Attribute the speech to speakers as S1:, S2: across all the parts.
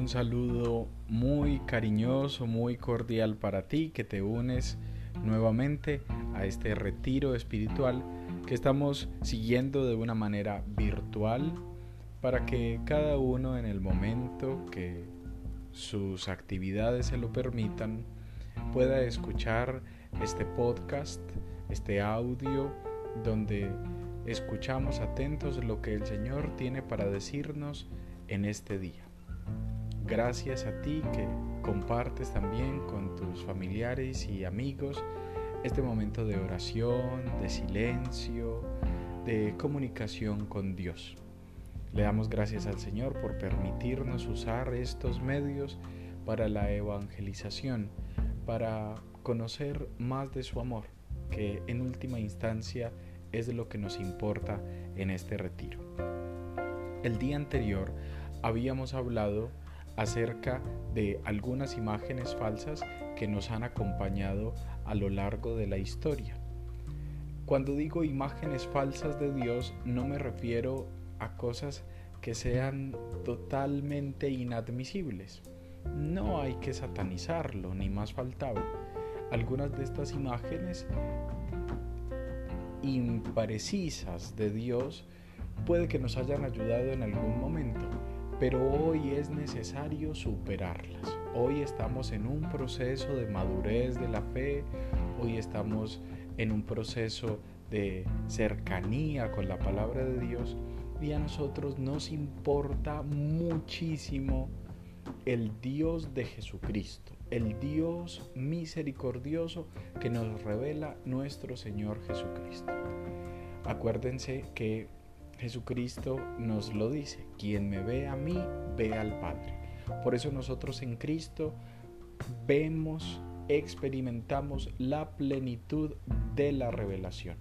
S1: Un saludo muy cariñoso, muy cordial para ti que te unes nuevamente a este retiro espiritual que estamos siguiendo de una manera virtual para que cada uno en el momento que sus actividades se lo permitan pueda escuchar este podcast, este audio donde escuchamos atentos lo que el Señor tiene para decirnos en este día. Gracias a ti que compartes también con tus familiares y amigos este momento de oración, de silencio, de comunicación con Dios. Le damos gracias al Señor por permitirnos usar estos medios para la evangelización, para conocer más de su amor, que en última instancia es lo que nos importa en este retiro. El día anterior habíamos hablado acerca de algunas imágenes falsas que nos han acompañado a lo largo de la historia. Cuando digo imágenes falsas de Dios no me refiero a cosas que sean totalmente inadmisibles. No hay que satanizarlo, ni más faltaba. Algunas de estas imágenes imprecisas de Dios puede que nos hayan ayudado en algún momento, pero hoy es necesario superarlas. Hoy estamos en un proceso de madurez de la fe, hoy estamos en un proceso de cercanía con la palabra de Dios y a nosotros nos importa muchísimo el Dios de Jesucristo, el Dios misericordioso que nos revela nuestro Señor Jesucristo. Acuérdense que Jesucristo nos lo dice, quien me ve a mí, ve al Padre. Por eso nosotros en Cristo vemos, experimentamos la plenitud de la revelación.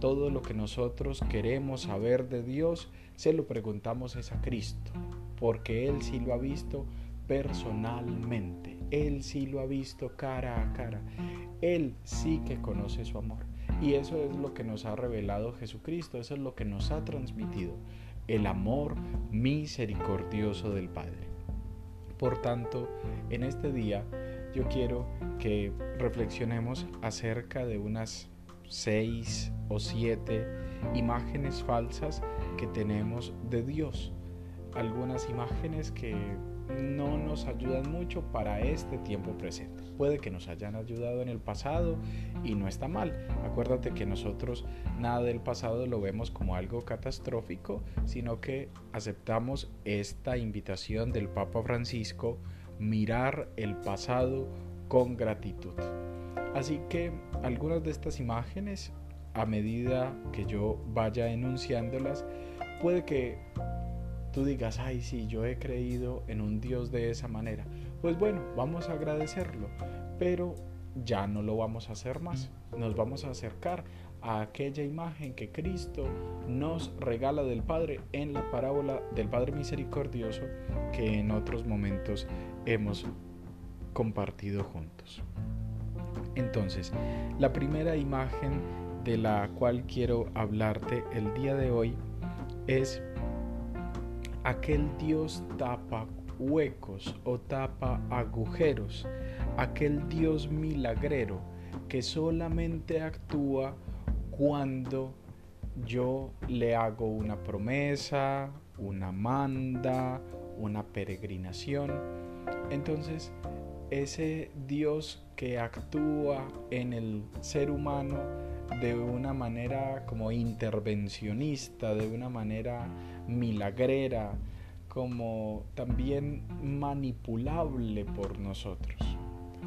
S1: Todo lo que nosotros queremos saber de Dios, se lo preguntamos es a Cristo, porque Él sí lo ha visto personalmente, Él sí lo ha visto cara a cara, Él sí que conoce su amor. Y eso es lo que nos ha revelado Jesucristo, eso es lo que nos ha transmitido, el amor misericordioso del Padre. Por tanto, en este día yo quiero que reflexionemos acerca de unas seis o siete imágenes falsas que tenemos de Dios. Algunas imágenes que no nos ayudan mucho para este tiempo presente. Puede que nos hayan ayudado en el pasado y no está mal. Acuérdate que nosotros nada del pasado lo vemos como algo catastrófico, sino que aceptamos esta invitación del Papa Francisco, mirar el pasado con gratitud. Así que algunas de estas imágenes, a medida que yo vaya enunciándolas, puede que tú digas, ay, sí, yo he creído en un Dios de esa manera. Pues bueno, vamos a agradecerlo, pero ya no lo vamos a hacer más. Nos vamos a acercar a aquella imagen que Cristo nos regala del Padre en la parábola del Padre Misericordioso que en otros momentos hemos compartido juntos. Entonces, la primera imagen de la cual quiero hablarte el día de hoy es aquel Dios tapa huecos o tapa agujeros, aquel Dios milagrero que solamente actúa cuando yo le hago una promesa, una manda, una peregrinación. Entonces, ese Dios que actúa en el ser humano de una manera como intervencionista, de una manera milagrera, como también manipulable por nosotros.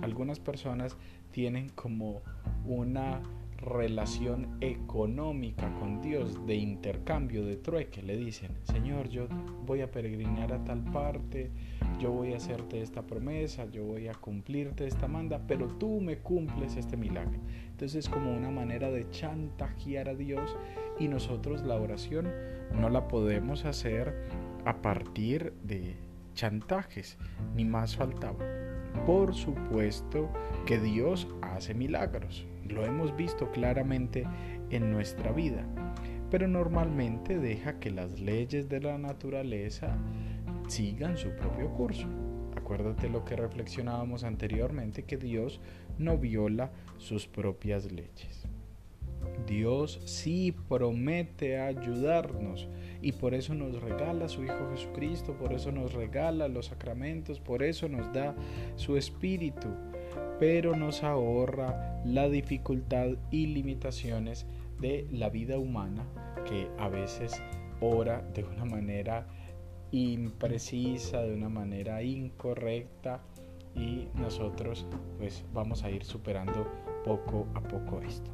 S1: Algunas personas tienen como una relación económica con Dios, de intercambio, de trueque. Le dicen, Señor, yo voy a peregrinar a tal parte, yo voy a hacerte esta promesa, yo voy a cumplirte esta manda, pero tú me cumples este milagro. Entonces es como una manera de chantajear a Dios y nosotros la oración no la podemos hacer a partir de chantajes, ni más faltaba. Por supuesto que Dios hace milagros, lo hemos visto claramente en nuestra vida, pero normalmente deja que las leyes de la naturaleza sigan su propio curso. Acuérdate lo que reflexionábamos anteriormente, que Dios no viola sus propias leyes. Dios sí promete ayudarnos y por eso nos regala su Hijo Jesucristo, por eso nos regala los sacramentos, por eso nos da su Espíritu, pero nos ahorra la dificultad y limitaciones de la vida humana que a veces ora de una manera imprecisa, de una manera incorrecta y nosotros pues vamos a ir superando poco a poco esto.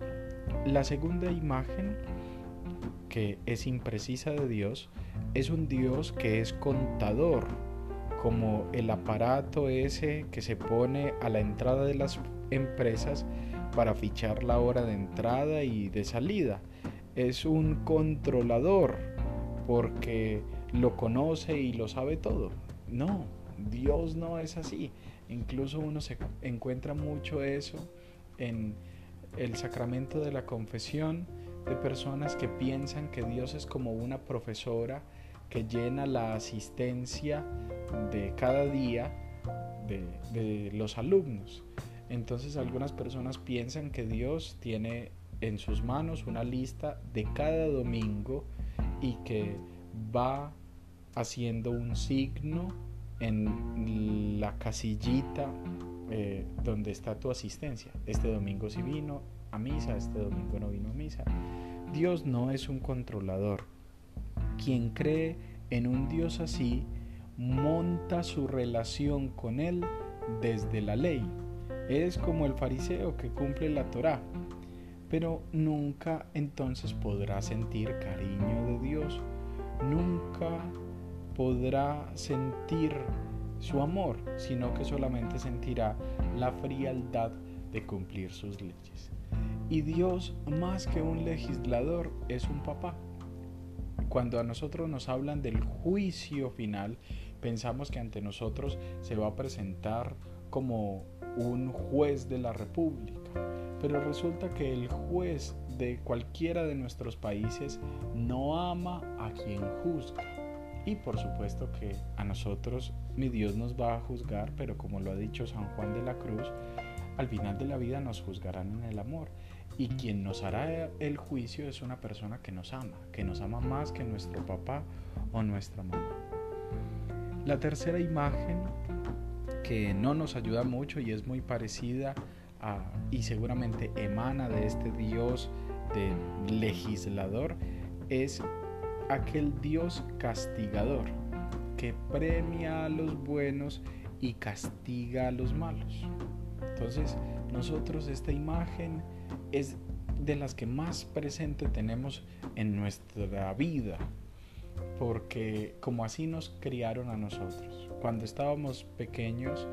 S1: La segunda imagen que es imprecisa de Dios es un Dios que es contador, como el aparato ese que se pone a la entrada de las empresas para fichar la hora de entrada y de salida. Es un controlador porque lo conoce y lo sabe todo. No, Dios no es así. Incluso uno se encuentra mucho eso en el sacramento de la confesión de personas que piensan que Dios es como una profesora que llena la asistencia de cada día de, los alumnos. Entonces algunas personas piensan que Dios tiene en sus manos una lista de cada domingo y que va haciendo un signo en la casillita eh, donde está tu asistencia. Este domingo sí vino a misa, este domingo no vino a misa. Dios no es un controlador. Quien cree en un Dios así, monta su relación con Él desde la ley. Es como el fariseo que cumple la Torá, pero nunca entonces podrá sentir cariño de Dios, nunca podrá sentir su amor, sino que solamente sentirá la frialdad de cumplir sus leyes. Y Dios, más que un legislador, es un papá. Cuando a nosotros nos hablan del juicio final, pensamos que ante nosotros se va a presentar como un juez de la República. Pero resulta que el juez de cualquiera de nuestros países no ama a quien juzga y por supuesto que a nosotros mi Dios nos va a juzgar, pero como lo ha dicho San Juan de la Cruz, al final de la vida nos juzgarán en el amor. Y quien nos hará el juicio es una persona que nos ama, que nos ama más que nuestro papá o nuestra mamá. La tercera imagen que no nos ayuda mucho y es muy parecida a, y seguramente emana de este Dios de legislador es aquel Dios castigador que premia a los buenos y castiga a los malos. Entonces, nosotros esta imagen es de las que más presente tenemos en nuestra vida, porque como así nos criaron a nosotros. Cuando estábamos pequeños,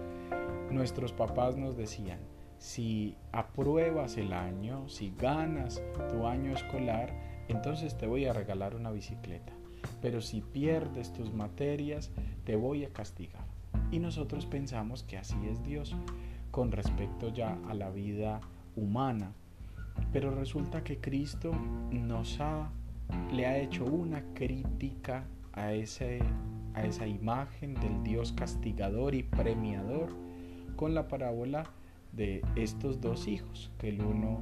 S1: nuestros papás nos decían, si apruebas el año, si ganas tu año escolar, entonces te voy a regalar una bicicleta. Pero si pierdes tus materias, te voy a castigar. Y nosotros pensamos que así es Dios con respecto ya a la vida humana. Pero resulta que Cristo nos ha, le ha hecho una crítica a, ese, a esa imagen del Dios castigador y premiador con la parábola de estos dos hijos, que el uno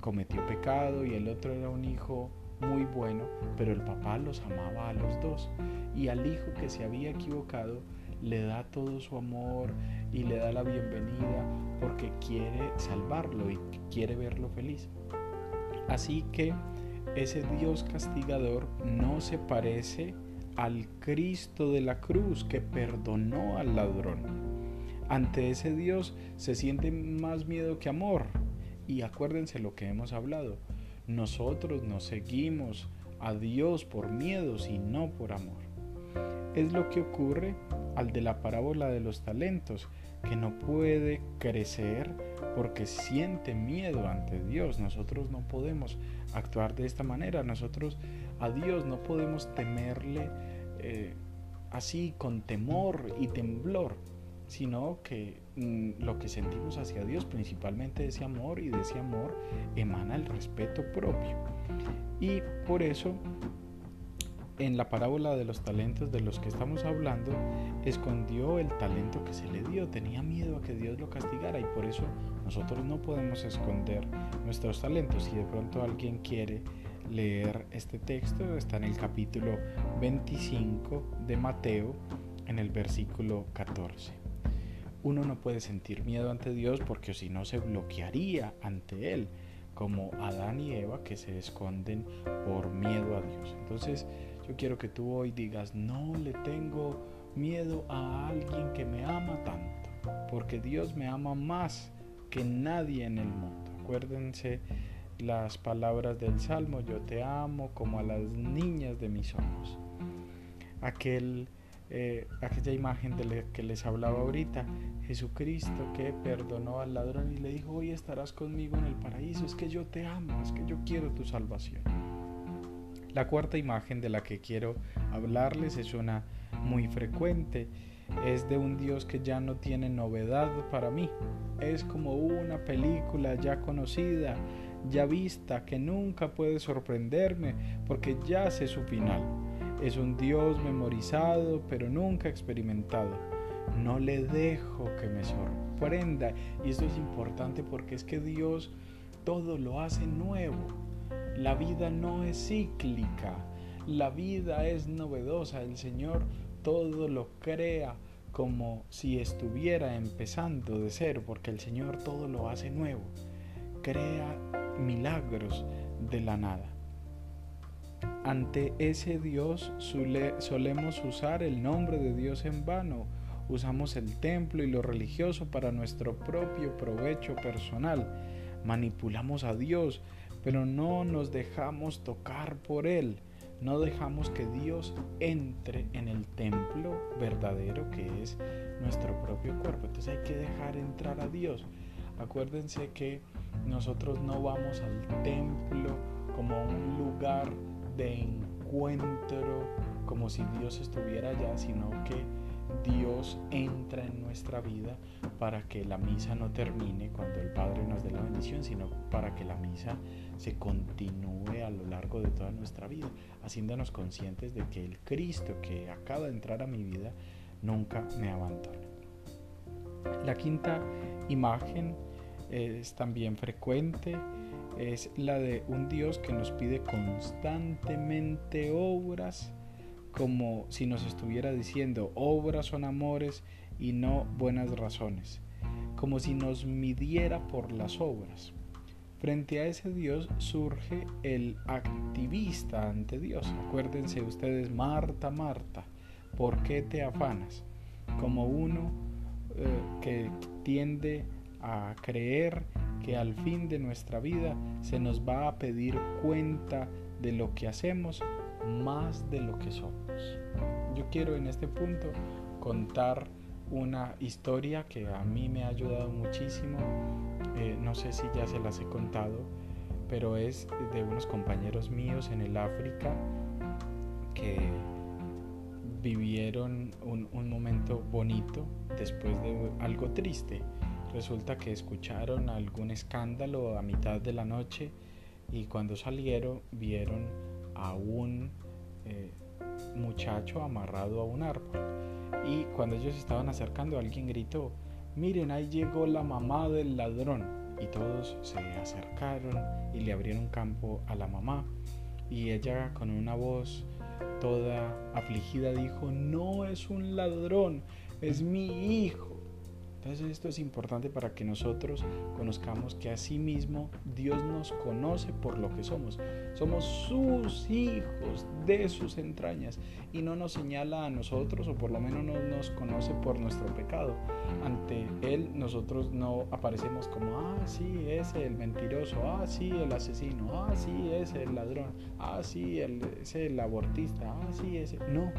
S1: cometió pecado y el otro era un hijo muy bueno, pero el papá los amaba a los dos. Y al hijo que se había equivocado le da todo su amor y le da la bienvenida porque quiere salvarlo y quiere verlo feliz. Así que ese Dios castigador no se parece al Cristo de la cruz que perdonó al ladrón. Ante ese Dios se siente más miedo que amor, y acuérdense lo que hemos hablado. Nosotros nos seguimos a Dios por miedos y no por amor. Es lo que ocurre al de la parábola de los talentos, que no puede crecer porque siente miedo ante Dios. Nosotros no podemos actuar de esta manera. Nosotros a Dios no podemos temerle eh, así con temor y temblor sino que lo que sentimos hacia Dios, principalmente ese amor, y de ese amor emana el respeto propio. Y por eso en la parábola de los talentos de los que estamos hablando, escondió el talento que se le dio, tenía miedo a que Dios lo castigara y por eso nosotros no podemos esconder nuestros talentos. Si de pronto alguien quiere leer este texto, está en el capítulo 25 de Mateo, en el versículo 14. Uno no puede sentir miedo ante Dios porque si no se bloquearía ante Él, como Adán y Eva que se esconden por miedo a Dios. Entonces, yo quiero que tú hoy digas, no le tengo miedo a alguien que me ama tanto, porque Dios me ama más que nadie en el mundo. Acuérdense las palabras del Salmo, yo te amo como a las niñas de mis ojos. Aquel, eh, aquella imagen de la que les hablaba ahorita, Jesucristo que perdonó al ladrón y le dijo, hoy estarás conmigo en el paraíso, es que yo te amo, es que yo quiero tu salvación. La cuarta imagen de la que quiero hablarles es una muy frecuente. Es de un Dios que ya no tiene novedad para mí. Es como una película ya conocida, ya vista, que nunca puede sorprenderme porque ya sé su final. Es un Dios memorizado pero nunca experimentado. No le dejo que me sorprenda. Y esto es importante porque es que Dios todo lo hace nuevo. La vida no es cíclica, la vida es novedosa. El Señor todo lo crea como si estuviera empezando de cero, porque el Señor todo lo hace nuevo. Crea milagros de la nada. Ante ese Dios solemos usar el nombre de Dios en vano. Usamos el templo y lo religioso para nuestro propio provecho personal. Manipulamos a Dios pero no nos dejamos tocar por Él. No dejamos que Dios entre en el templo verdadero que es nuestro propio cuerpo. Entonces hay que dejar entrar a Dios. Acuérdense que nosotros no vamos al templo como un lugar de encuentro, como si Dios estuviera allá, sino que Dios entra en nuestra vida para que la misa no termine cuando el Padre nos dé la bendición, sino para que la misa se continúe a lo largo de toda nuestra vida, haciéndonos conscientes de que el Cristo que acaba de entrar a mi vida nunca me abandona. La quinta imagen es también frecuente, es la de un Dios que nos pide constantemente obras como si nos estuviera diciendo obras son amores y no buenas razones, como si nos midiera por las obras. Frente a ese Dios surge el activista ante Dios. Acuérdense ustedes, Marta, Marta, ¿por qué te afanas? Como uno eh, que tiende a creer que al fin de nuestra vida se nos va a pedir cuenta de lo que hacemos más de lo que somos. Yo quiero en este punto contar una historia que a mí me ha ayudado muchísimo. Eh, no sé si ya se las he contado, pero es de unos compañeros míos en el África que vivieron un, un momento bonito después de algo triste. Resulta que escucharon algún escándalo a mitad de la noche y cuando salieron vieron a un eh, muchacho amarrado a un árbol. Y cuando ellos estaban acercando, alguien gritó, miren, ahí llegó la mamá del ladrón. Y todos se acercaron y le abrieron campo a la mamá. Y ella con una voz toda afligida dijo, no es un ladrón, es mi hijo. Entonces esto es importante para que nosotros conozcamos que así mismo Dios nos conoce por lo que somos. Somos sus hijos de sus entrañas y no nos señala a nosotros o por lo menos no nos conoce por nuestro pecado. Ante Él nosotros no aparecemos como, ah, sí, ese el mentiroso, ah, sí, el asesino, ah, sí, ese el ladrón, ah, sí, el, ese el abortista, ah, sí, ese. No,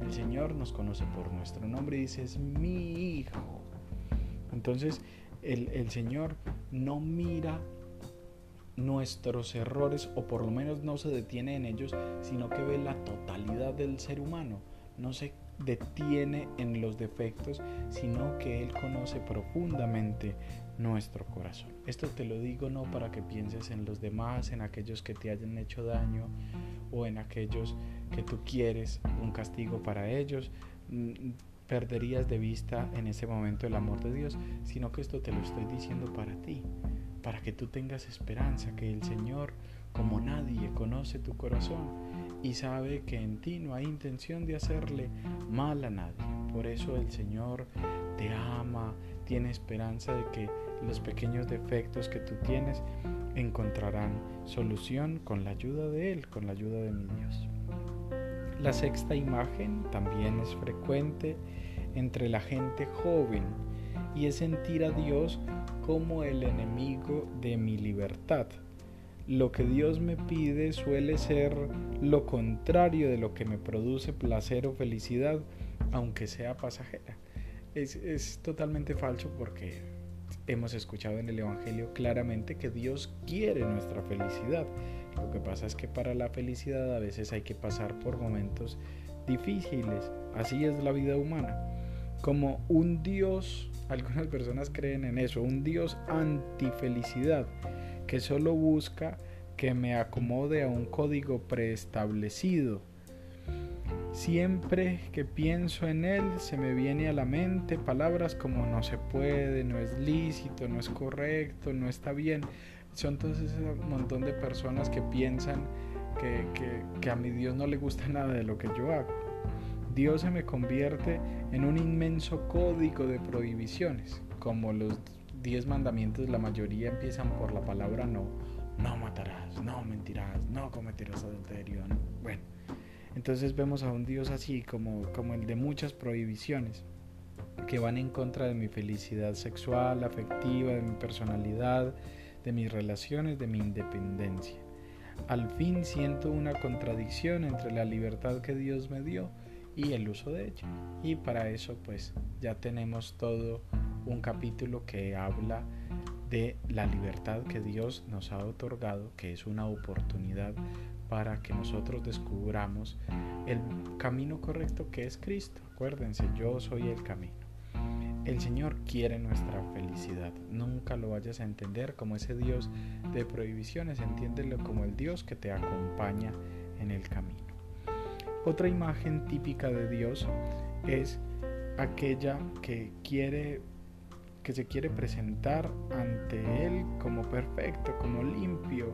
S1: el Señor nos conoce por nuestro nombre y dice, es mi hijo entonces el, Señor no mira nuestros errores o por lo menos no se detiene en ellos, sino que ve la totalidad del ser humano. No se detiene en los defectos, sino que Él conoce profundamente nuestro corazón. Esto te lo digo no para que pienses en los demás, en aquellos que te hayan hecho daño o en aquellos que tú quieres un castigo para ellos, mm, perderías de vista en ese momento el amor de Dios, sino que esto te lo estoy diciendo para ti, para que tú tengas esperanza, que el Señor, como nadie, conoce tu corazón y sabe que en ti no hay intención de hacerle mal a nadie. Por eso el Señor te ama, tiene esperanza de que los pequeños defectos que tú tienes encontrarán solución con la ayuda de Él, con la ayuda de mi Dios. La sexta imagen también es frecuente entre la gente joven y es sentir a Dios como el enemigo de mi libertad. Lo que Dios me pide suele ser lo contrario de lo que me produce placer o felicidad, aunque sea pasajera. Es, es totalmente falso porque hemos escuchado en el Evangelio claramente que Dios quiere nuestra felicidad. Lo que pasa es que para la felicidad a veces hay que pasar por momentos difíciles. Así es la vida humana. Como un Dios, algunas personas creen en eso, un Dios antifelicidad que solo busca que me acomode a un código preestablecido Siempre que pienso en él se me viene a la mente palabras como no se puede, no es lícito, no es correcto, no está bien. Son todos ese montón de personas que piensan que, que a mi Dios no le gusta nada de lo que yo hago. Dios se me convierte en un inmenso código de prohibiciones, como los diez mandamientos, la mayoría empiezan por la palabra no. No matarás, no mentirás, no cometerás adulterio. Bueno, entonces vemos a un Dios así como, como el de muchas prohibiciones que van en contra de mi felicidad sexual, afectiva, de mi personalidad, de mis relaciones, de mi independencia. Al fin siento una contradicción entre la libertad que Dios me dio y el uso de ella. Y para eso pues ya tenemos todo un capítulo que habla de la libertad que Dios nos ha otorgado, que es una oportunidad para que nosotros descubramos el camino correcto que es Cristo. Acuérdense, yo soy el camino. El Señor quiere nuestra felicidad. Nunca lo vayas a entender como ese Dios de prohibiciones, entiéndelo como el Dios que te acompaña en el camino. Otra imagen típica de Dios es aquella que quiere que se quiere presentar ante él como perfecto, como limpio,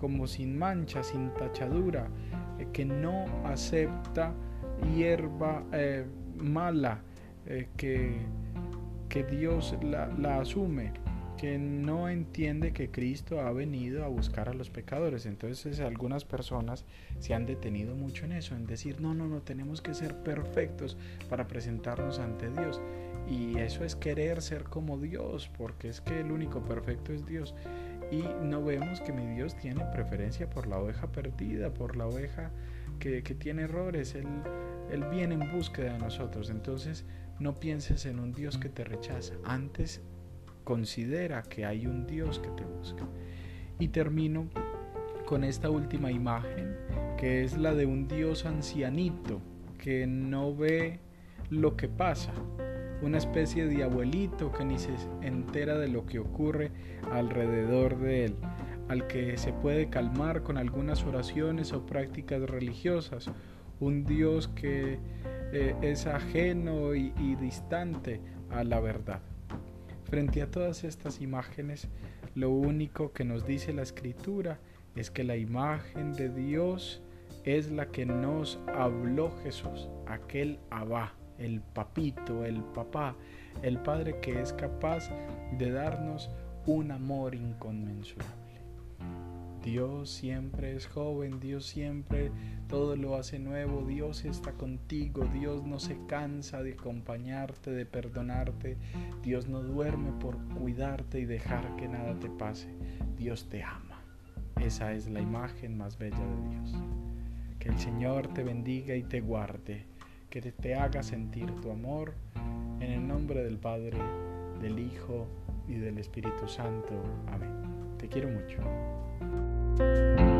S1: como sin mancha, sin tachadura, eh, que no acepta hierba eh, mala, eh, que, que, Dios la, la asume, que no entiende que Cristo ha venido a buscar a los pecadores. Entonces algunas personas se han detenido mucho en eso, en decir, no, no, no, tenemos que ser perfectos para presentarnos ante Dios. Y eso es querer ser como Dios, porque es que el único perfecto es Dios y no vemos que mi Dios tiene preferencia por la oveja perdida, por la oveja que, tiene errores. Él, él viene en búsqueda de nosotros. Entonces no pienses en un Dios que te rechaza. Antes considera que hay un Dios que te busca. Y termino con esta última imagen, que es la de un Dios ancianito que no ve lo que pasa, una especie de abuelito que ni se entera de lo que ocurre alrededor de él, al que se puede calmar con algunas oraciones o prácticas religiosas, un Dios que eh, es ajeno y, distante a la verdad. Frente a todas estas imágenes, lo único que nos dice la escritura es que la imagen de Dios es la que nos habló Jesús, aquel Abba el papito, el papá, el padre que es capaz de darnos un amor inconmensurable. Dios siempre es joven, Dios siempre todo lo hace nuevo, Dios está contigo, Dios no se cansa de acompañarte, de perdonarte, Dios no duerme por cuidarte y dejar que nada te pase, Dios te ama. Esa es la imagen más bella de Dios. Que el Señor te bendiga y te guarde que te haga sentir tu amor. En el nombre del Padre, del Hijo y del Espíritu Santo. Amén. Te quiero mucho. Bye.